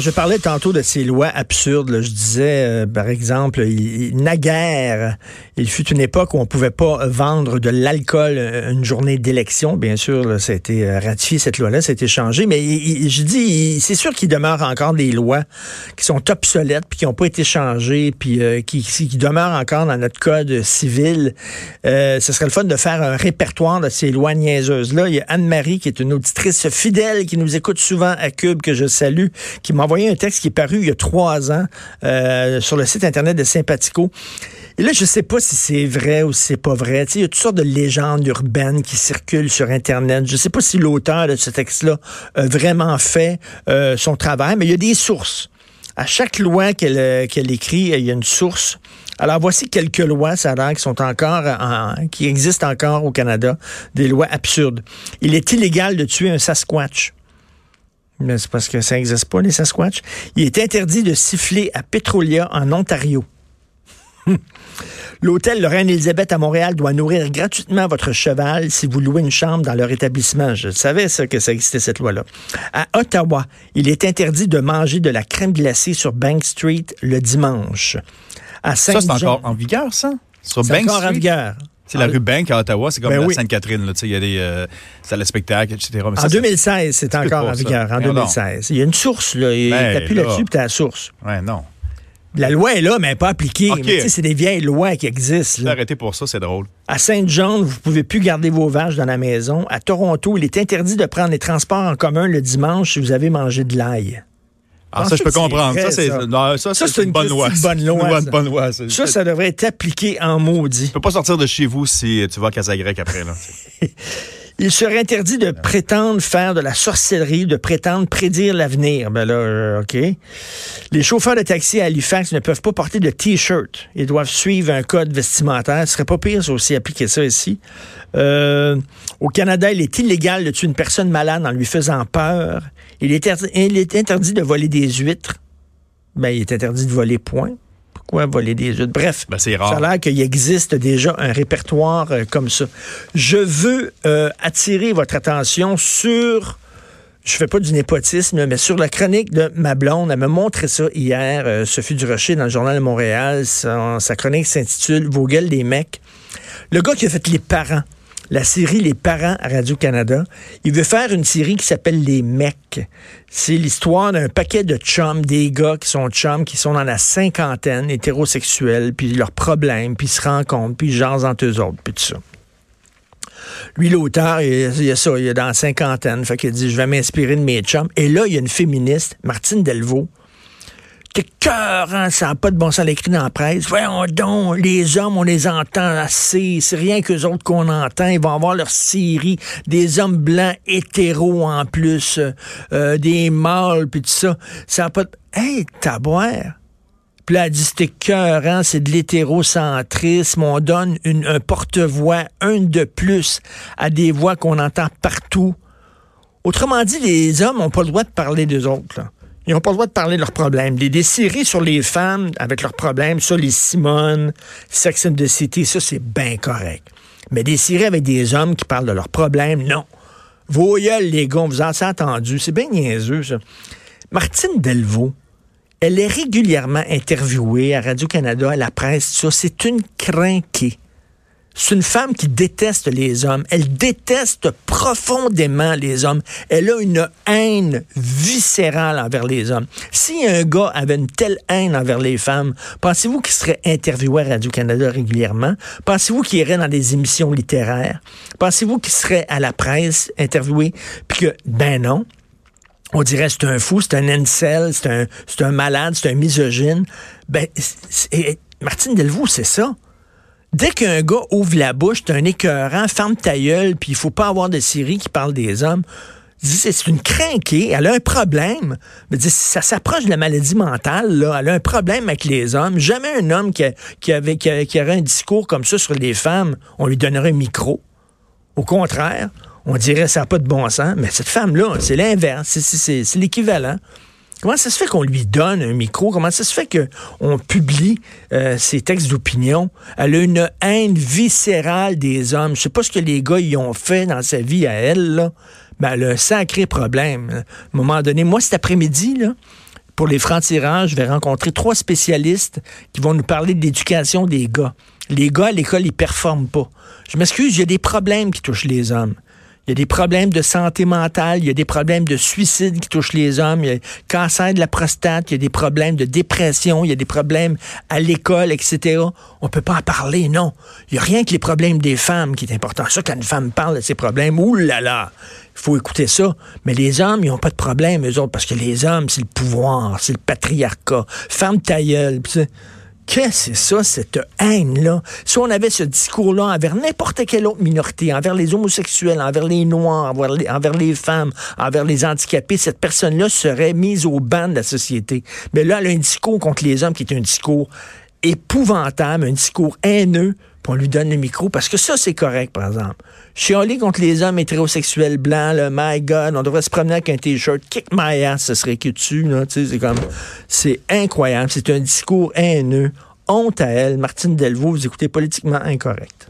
Je parlais tantôt de ces lois absurdes. Je disais, euh, par exemple, il, il- naguère, il fut une époque où on pouvait pas vendre de l'alcool euh, une journée d'élection. Bien sûr, ça a été euh, ratifié, cette loi-là, ça a été changé. Mais je dis, c'est sûr qu'il demeure encore des lois qui sont obsolètes, puis qui n'ont pas été changées, puis qui, demeurent encore dans notre code civil. Ce serait le fun de faire un répertoire de ces lois niaiseuses-là. Il y a Anne-Marie, qui est une auditrice fidèle, qui nous écoute souvent à Cube, que je salue, qui m'a envoyé un texte qui est paru il y a trois ans euh, sur le site Internet de Sympathico. Et là, je sais pas si c'est vrai ou si c'est pas vrai. Il y a toutes sortes de légendes urbaines qui circulent sur Internet. Je sais pas si l'auteur de ce texte-là a vraiment fait euh, son travail, mais il y a des sources. À chaque loi qu'elle euh, qu'elle écrit, il y a une source. Alors voici quelques lois, ça a qui sont encore en- qui existent encore au Canada, des lois absurdes. Il est illégal de tuer un Sasquatch. Mais c'est parce que ça n'existe pas, les Sasquatch. Il est interdit de siffler à Petrolia en Ontario. L'hôtel Lorraine-Élisabeth à Montréal doit nourrir gratuitement votre cheval si vous louez une chambre dans leur établissement. Je savais ça, que ça existait, cette loi-là. À Ottawa, il est interdit de manger de la crème glacée sur Bank Street le dimanche. À Ça, c'est encore en vigueur, ça? Sur C'est Bank encore en vigueur. C'est la rue Bank à Ottawa, c'est comme Ben la oui. Sainte-Catherine. là, tu sais, Il y a des euh, salles de spectacle, etc. Mais En c'est- 2016, c'est encore en ça. vigueur, en Voyons donc. 2016. Il y a une source, là. Ben, T'appuies là. là-dessus, puis t'as la source. Ouais, non. La loi est là, mais elle n'est pas appliquée. Mais C'est des vieilles lois qui existent. là. Arrêtez pour ça, c'est drôle. À Sainte-Jean, vous pouvez plus garder vos vaches dans la maison. À Toronto, il est interdit de prendre les transports en commun le dimanche si vous avez mangé de l'ail. Ah, Pense ça, je peux comprendre. vrai, Ça, c'est ça. une une bonne loi. petite bonne C'est loi, une ça. bonne loi. C'est- Ça, ça devrait être appliqué en maudit. Tu peux pas sortir de chez vous si tu vas à Casagrec après. Là. Il serait interdit de prétendre faire de la sorcellerie, de prétendre prédire l'avenir. Ben là, euh, OK. Les chauffeurs de taxi à Halifax ne peuvent pas porter de T-shirt. Ils doivent suivre un code vestimentaire. Ce serait pas pire, aussi, appliquer ça ici. Euh, au Canada, il est illégal de tuer une personne malade en lui faisant peur. Il est, interdi- il est interdit de voler des huîtres. Ben, il est interdit de voler point. Pourquoi voler des huîtres? Bref. Ben, c'est Ça rare. a l'air qu'il existe déjà un répertoire euh, comme ça. Je veux euh, attirer votre attention sur, je fais pas du népotisme, mais sur la chronique de ma blonde. Elle m'a montré ça hier, euh, Sophie Durocher, dans le Journal de Montréal. Sa, sa chronique s'intitule Vos gueules des mecs. Le gars qui a fait Les Parents, la série Les Parents à Radio-Canada, il veut faire une série qui s'appelle Les Mecs. C'est l'histoire d'un paquet de chums, des gars qui sont chums, qui sont dans la cinquantaine, hétérosexuels, puis leurs problèmes, puis ils se rencontrent, puis ils jasent entre eux autres, puis tout ça. Lui, l'auteur, il, y a ça, il est dans la cinquantaine, fait qu'il dit, je vais m'inspirer de mes chums. Et là, il y a une féministe, Martine Delvaux, T'es cœur, hein, ça n'a pas de bon sens l'écrit dans la presse. Voyons donc, les hommes, on les entend assez. C'est rien qu'eux autres qu'on entend. Ils vont avoir leur série. Des hommes blancs hétéros en plus. euh, des mâles, puis tout ça. Ça n'a pas de... Hey, taboire! Puis là, elle dit, c'était cœur, c'est de l'hétérocentrisme. On donne une- un porte-voix, un de plus, à des voix qu'on entend partout. Autrement dit, les hommes n'ont pas le droit de parler des autres. Ils n'ont pas le droit de parler de leurs problèmes. Des, des sur les femmes avec leurs problèmes, ça, les Simone, Sex and the ça, c'est bien correct. Mais des séries avec des hommes qui parlent de leurs problèmes, non. Vos les gars, vous en a entendu. C'est bien niaiseux, ça. Martine Delvaux, elle est régulièrement interviewée à Radio-Canada, à la presse, ça. C'est une crinquée. C'est une femme qui déteste les hommes. Elle déteste profondément les hommes. Elle a une haine viscérale envers les hommes. Si un gars avait une telle haine envers les femmes, pensez-vous qu'il serait interviewé à Radio-Canada régulièrement? Pensez-vous qu'il irait dans des émissions littéraires? Pensez-vous qu'il serait à la presse interviewé? Puis que, ben non, on dirait c'est un fou, c'est un incel, c'est un, un malade, c'est un misogyne. Ben, Martine Delvaux, c'est ça. Dès qu'un gars ouvre la bouche, c'est un écœurant, ferme ta gueule, puis il faut pas avoir de série qui parle des hommes. C'est une crinquée, elle a un problème. Ça s'approche de la maladie mentale, là. Elle a un problème avec les hommes. Jamais un homme qui, avait, qui, aurait un discours comme ça sur les femmes, on lui donnerait un micro. Au contraire, on dirait ça n'a pas de bon sens. Mais cette femme-là, c'est l'inverse. C'est l'équivalent. Comment ça se fait qu'on lui donne un micro? Comment ça se fait qu'on publie euh, ses textes d'opinion? Elle a une haine viscérale des hommes. Je sais pas ce que les gars y ont fait dans sa vie à elle, là. Mais elle a un sacré problème. À un moment donné, moi, cet après-midi, pour les francs-tirages, je vais rencontrer trois spécialistes qui vont nous parler de l'éducation des gars. Les gars, à l'école, ils performent pas. Je m'excuse, il y a des problèmes qui touchent les hommes. Il y a des problèmes de santé mentale, il y a des problèmes de suicide qui touchent les hommes, il y a le cancer de la prostate, il y a des problèmes de dépression, il y a des problèmes à l'école, etc. On peut pas en parler, non. Il y a rien que les problèmes des femmes qui est important. Ça, quand une femme parle de ses problèmes, là, il faut écouter ça. Mais les hommes, ils n'ont pas de problème, eux autres, parce que les hommes, c'est le pouvoir, c'est le patriarcat. Ferme ta gueule. C'est- Qu'est-ce que c'est ça, cette haine-là? Si on avait ce discours-là envers n'importe quelle autre minorité, envers les homosexuels, envers les Noirs, envers les, femmes, envers les handicapés, cette personne-là serait mise au banc de la société. Mais là, elle a un discours contre les hommes qui est un discours épouvantable, un discours haineux, puis on lui donne le micro, parce que ça, c'est correct, par exemple. Chialer contre les hommes hétérosexuels blancs, là, my God, on devrait se promener avec un T-shirt, kick my ass, ce serait que tu, là, tu sais, c'est comme, c'est incroyable, c'est un discours haineux, honte à elle. Martine Delvaux, vous écoutez politiquement incorrect.